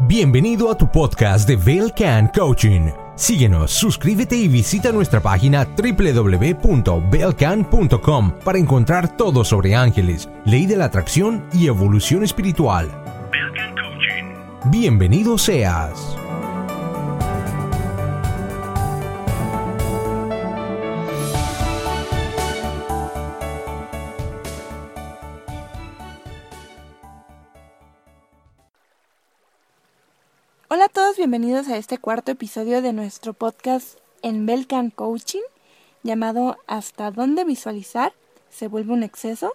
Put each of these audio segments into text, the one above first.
Bienvenido a tu podcast de Belcan Coaching. Síguenos, suscríbete y visita nuestra página www.belcan.com para encontrar todo sobre ángeles, ley de la atracción y evolución espiritual. Belcan Coaching. Bienvenido seas. Hola a todos, bienvenidos a este cuarto episodio de nuestro podcast en Belcan Coaching llamado ¿Hasta dónde visualizar se vuelve un exceso?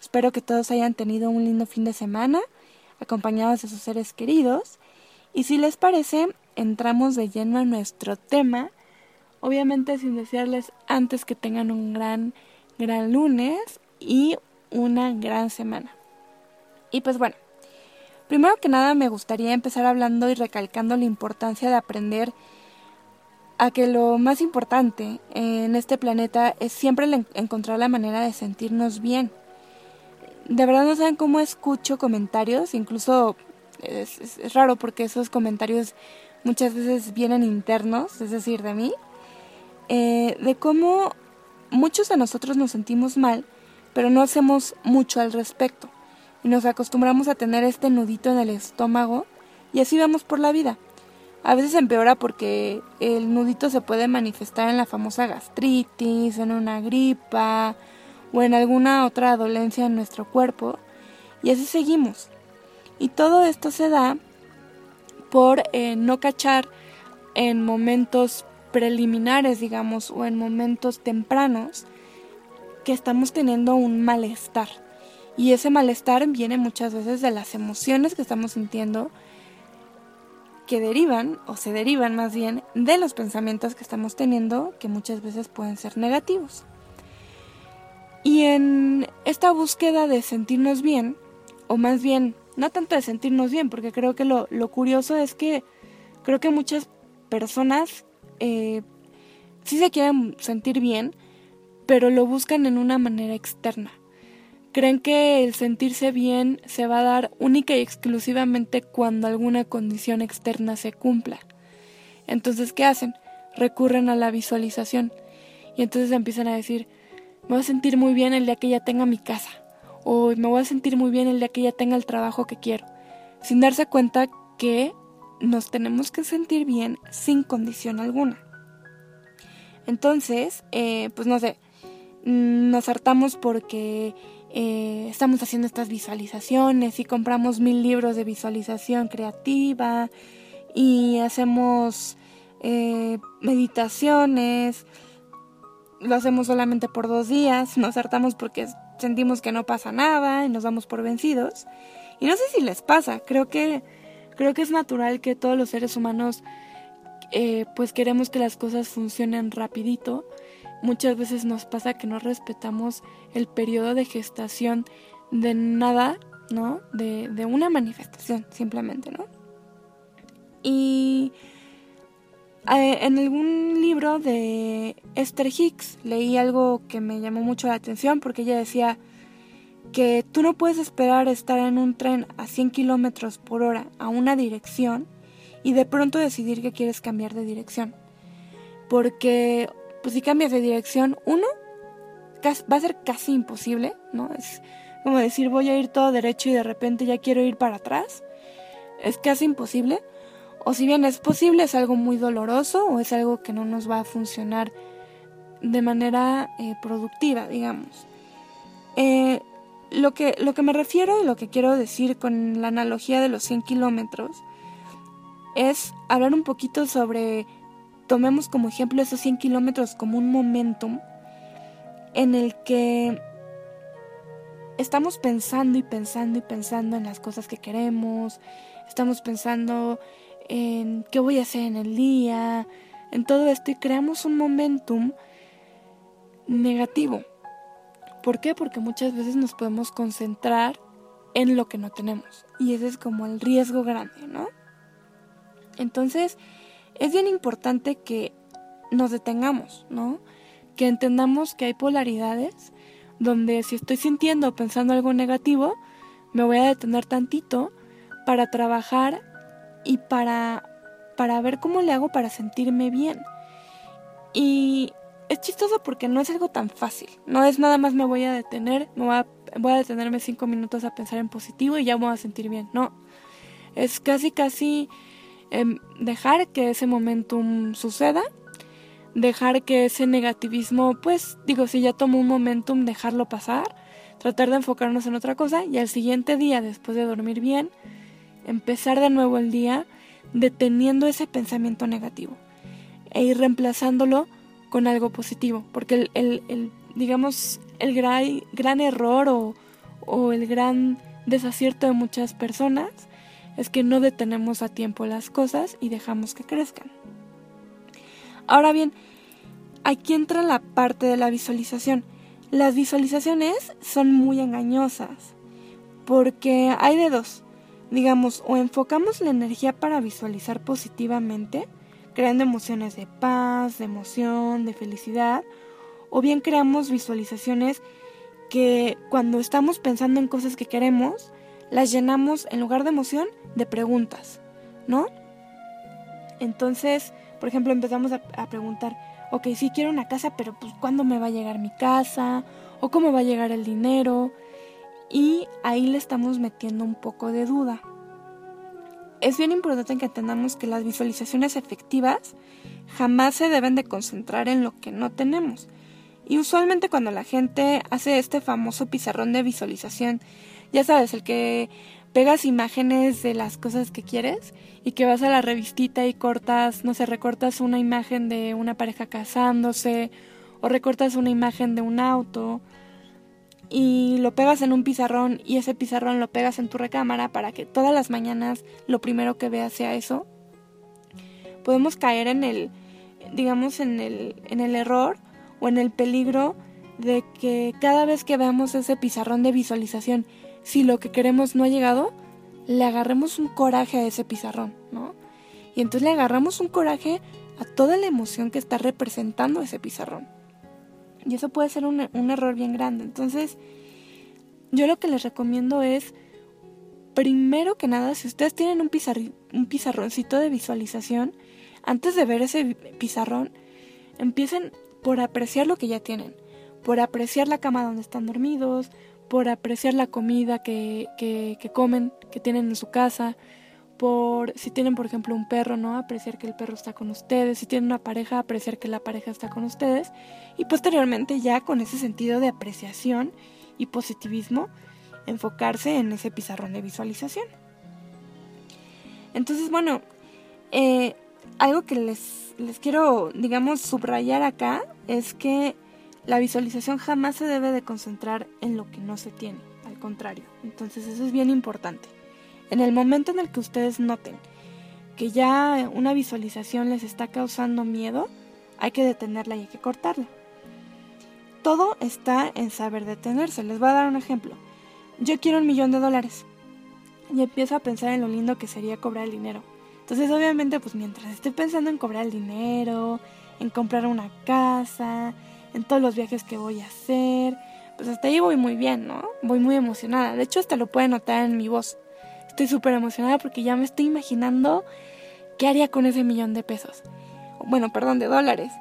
Espero que todos hayan tenido un lindo fin de semana acompañados de sus seres queridos. Y si les parece entramos de lleno a nuestro tema. Obviamente sin desearles antes que tengan un gran gran lunes y una gran semana. Y pues bueno Primero que nada me gustaría empezar hablando y recalcando la importancia de aprender a que lo más importante en este planeta es siempre encontrar la manera de sentirnos bien. De verdad no saben cómo escucho comentarios, incluso es, raro porque esos comentarios muchas veces vienen internos, es decir, de mí, eh, de cómo muchos de nosotros nos sentimos mal, pero no hacemos mucho al respecto y nos acostumbramos a tener este nudito en el estómago y así vamos por la vida. A veces empeora porque el nudito se puede manifestar en la famosa gastritis, en una gripa o en alguna otra dolencia en nuestro cuerpo y así seguimos. Y todo esto se da por eh, no cachar en momentos preliminares, digamos, o en momentos tempranos que estamos teniendo un malestar. Y ese malestar viene muchas veces de las emociones que estamos sintiendo que derivan, o se derivan más bien, de los pensamientos que estamos teniendo, que muchas veces pueden ser negativos. Y en esta búsqueda de sentirnos bien, o más bien, no tanto de sentirnos bien, porque creo que lo, curioso es que creo que muchas personas eh, sí se quieren sentir bien, pero lo buscan en una manera externa creen que el sentirse bien se va a dar única y exclusivamente cuando alguna condición externa se cumpla. Entonces, ¿qué hacen? Recurren a la visualización y entonces empiezan a decir, me voy a sentir muy bien el día que ya tenga mi casa o me voy a sentir muy bien el día que ya tenga el trabajo que quiero, sin darse cuenta que nos tenemos que sentir bien sin condición alguna. Entonces, eh, pues no sé, mm, nos hartamos porque eh, estamos haciendo estas visualizaciones y compramos mil libros de visualización creativa y hacemos eh, meditaciones, lo hacemos solamente por dos días, nos hartamos porque sentimos que no pasa nada y nos damos por vencidos. Y no sé si les pasa, creo que, creo que es natural que todos los seres humanos eh, pues queremos que las cosas funcionen rapidito Muchas veces nos pasa que no respetamos el periodo de gestación de nada, ¿no? De, de una manifestación, simplemente, ¿no? Y eh, en algún libro de Esther Hicks leí algo que me llamó mucho la atención porque ella decía que tú no puedes esperar estar en un tren a 100 kilómetros por hora a una dirección y de pronto decidir que quieres cambiar de dirección. Porque pues si cambias de dirección, uno, va a ser casi imposible, ¿no? Es como decir voy a ir todo derecho y de repente ya quiero ir para atrás. Es casi imposible. O si bien es posible, es algo muy doloroso o es algo que no nos va a funcionar de manera eh, productiva, digamos. Eh, lo, que, lo que me refiero y lo que quiero decir con la analogía de los 100 kilómetros es hablar un poquito sobre tomemos como ejemplo esos 100 kilómetros como un momentum en el que estamos pensando y pensando y pensando en las cosas que queremos, estamos pensando en qué voy a hacer en el día, en todo esto y creamos un momentum negativo. ¿Por qué? Porque muchas veces nos podemos concentrar en lo que no tenemos y ese es como el riesgo grande, ¿no? Entonces, es bien importante que nos detengamos, ¿no? Que entendamos que hay polaridades donde si estoy sintiendo o pensando algo negativo, me voy a detener tantito para trabajar y para, para ver cómo le hago para sentirme bien. Y es chistoso porque no es algo tan fácil. No es nada más me voy a detener, me voy a, voy a detenerme cinco minutos a pensar en positivo y ya me voy a sentir bien. No. Es casi, casi em, dejar que ese momentum suceda. Dejar que ese negativismo, pues digo, si ya tomo un momentum, dejarlo pasar. Tratar de enfocarnos en otra cosa y al siguiente día, después de dormir bien, empezar de nuevo el día deteniendo ese pensamiento negativo e ir reemplazándolo con algo positivo, porque el, digamos, el gran, gran error o, o el gran desacierto de muchas personas es que no detenemos a tiempo las cosas y dejamos que crezcan. Ahora bien, aquí entra la parte de la visualización. Las visualizaciones son muy engañosas porque hay de dos. Digamos, o enfocamos la energía para visualizar positivamente, creando emociones de paz, de emoción, de felicidad, o bien creamos visualizaciones que cuando estamos pensando en cosas que queremos, las llenamos en lugar de emoción de preguntas, ¿no? Entonces, por ejemplo, empezamos a, preguntar, ok, sí quiero una casa, pero pues ¿cuándo me va a llegar mi casa? ¿O cómo va a llegar el dinero? Y ahí le estamos metiendo un poco de duda es bien importante que entendamos que las visualizaciones efectivas jamás se deben de concentrar en lo que no tenemos. Y usualmente cuando la gente hace este famoso pizarrón de visualización, ya sabes, el que pegas imágenes de las cosas que quieres y que vas a la revistita y cortas, no sé, recortas una imagen de una pareja casándose o recortas una imagen de un auto y lo pegas en un pizarrón y ese pizarrón lo pegas en tu recámara para que todas las mañanas lo primero que veas sea eso, podemos caer en el, digamos, en el, en el error o en el peligro de que cada vez que veamos ese pizarrón de visualización, si lo que queremos no ha llegado, le agarremos un coraje a ese pizarrón, ¿no? Y entonces le agarramos un coraje a toda la emoción que está representando ese pizarrón. Y eso puede ser un, error bien grande. Entonces, yo lo que les recomiendo es, primero que nada, si ustedes tienen un, un pizarroncito de visualización, antes de ver ese pizarrón, empiecen por apreciar lo que ya tienen, por apreciar la cama donde están dormidos, por apreciar la comida que, que, comen, que tienen en su casa, por si tienen por ejemplo un perro, ¿no? Apreciar que el perro está con ustedes, si tienen una pareja, apreciar que la pareja está con ustedes y posteriormente ya con ese sentido de apreciación y positivismo enfocarse en ese pizarrón de visualización. Entonces, bueno, eh, algo que les, les quiero, digamos, subrayar acá es que la visualización jamás se debe de concentrar en lo que no se tiene, al contrario. Entonces, eso es bien importante. En el momento en el que ustedes noten que ya una visualización les está causando miedo, hay que detenerla y hay que cortarla. Todo está en saber detenerse. Les voy a dar un ejemplo. Yo quiero un millón de dólares y empiezo a pensar en lo lindo que sería cobrar el dinero. Entonces, obviamente, pues mientras estoy pensando en cobrar el dinero, en comprar una casa, en todos los viajes que voy a hacer, pues hasta ahí voy muy bien, ¿no? Voy muy emocionada. De hecho, hasta lo pueden notar en mi voz. Estoy súper emocionada porque ya me estoy imaginando qué haría con ese millón de pesos. Bueno, perdón, de dólares.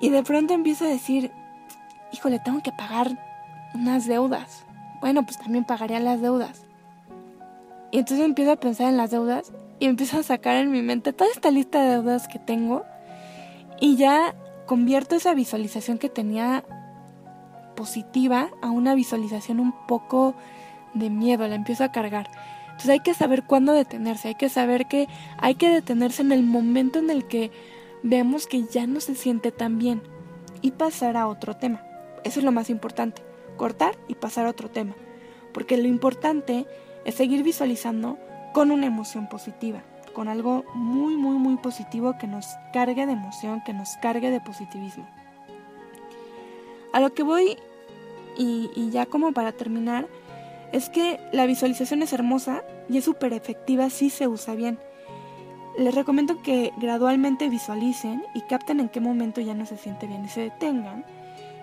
Y de pronto empiezo a decir, híjole, tengo que pagar unas deudas. Bueno, pues también pagaría las deudas. Y entonces empiezo a pensar en las deudas y empiezo a sacar en mi mente toda esta lista de deudas que tengo y ya convierto esa visualización que tenía positiva a una visualización un poco de miedo, la empiezo a cargar. Entonces hay que saber cuándo detenerse, hay que saber que hay que detenerse en el momento en el que vemos que ya no se siente tan bien y pasar a otro tema. Eso es lo más importante, cortar y pasar a otro tema. Porque lo importante es seguir visualizando con una emoción positiva, con algo muy, muy, muy positivo que nos cargue de emoción, que nos cargue de positivismo. A lo que voy, y, y ya como para terminar, es que la visualización es hermosa y es súper efectiva si se usa bien. Les recomiendo que gradualmente visualicen y capten en qué momento ya no se siente bien y se detengan,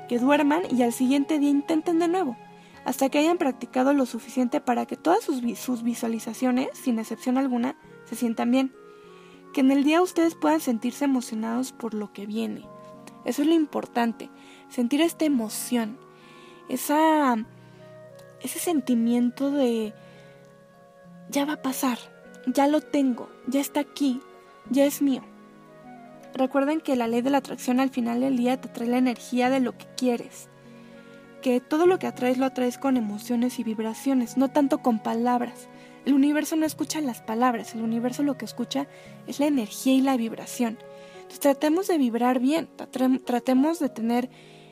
que duerman y al siguiente día intenten de nuevo. Hasta que hayan practicado lo suficiente para que todas sus, sus visualizaciones, sin excepción alguna, se sientan bien. Que en el día ustedes puedan sentirse emocionados por lo que viene. Eso es lo importante, sentir esta emoción, esa, ese sentimiento de ya va a pasar, ya lo tengo, ya está aquí, ya es mío. Recuerden que la ley de la atracción al final del día te trae la energía de lo que quieres. Que todo lo que atraes lo atraes con emociones y vibraciones, no tanto con palabras. El universo no escucha las palabras, el universo lo que escucha es la energía y la vibración. Entonces tratemos de vibrar bien, tratemos de tener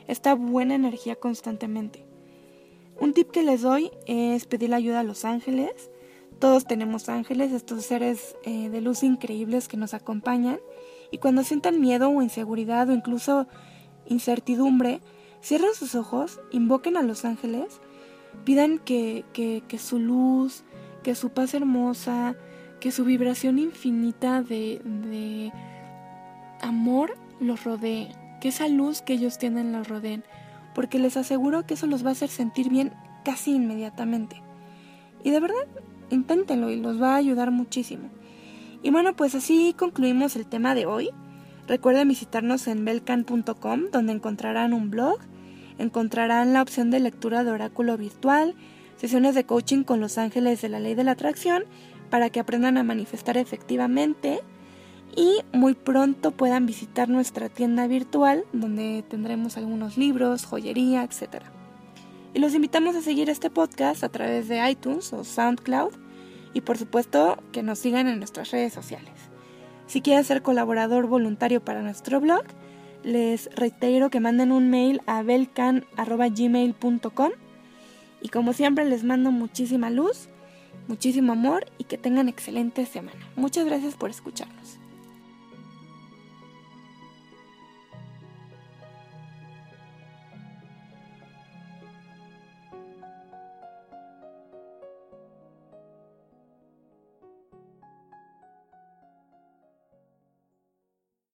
esta buena energía constantemente. Un tip que les doy es pedir ayuda a los ángeles. Todos tenemos ángeles, estos seres eh, de luz increíbles que nos acompañan. Y cuando sientan miedo o inseguridad o incluso incertidumbre, cierren sus ojos, invoquen a los ángeles, pidan que, que, que su luz, que su paz hermosa, que su vibración infinita de, de amor los rodee, que esa luz que ellos tienen los rodeen, porque les aseguro que eso los va a hacer sentir bien casi inmediatamente. Y de verdad, inténtenlo y los va a ayudar muchísimo. Y bueno, pues así concluimos el tema de hoy. Recuerden visitarnos en belcan.com donde encontrarán un blog, encontrarán la opción de lectura de oráculo virtual, sesiones de coaching con los ángeles de la ley de la atracción para que aprendan a manifestar efectivamente y muy pronto puedan visitar nuestra tienda virtual donde tendremos algunos libros, joyería, etc. Y los invitamos a seguir este podcast a través de iTunes o SoundCloud y por supuesto que nos sigan en nuestras redes sociales. Si quieren ser colaborador voluntario para nuestro blog, les reitero que manden un mail a belcan.gmail.com y como siempre les mando muchísima luz, muchísimo amor y que tengan excelente semana. Muchas gracias por escucharnos.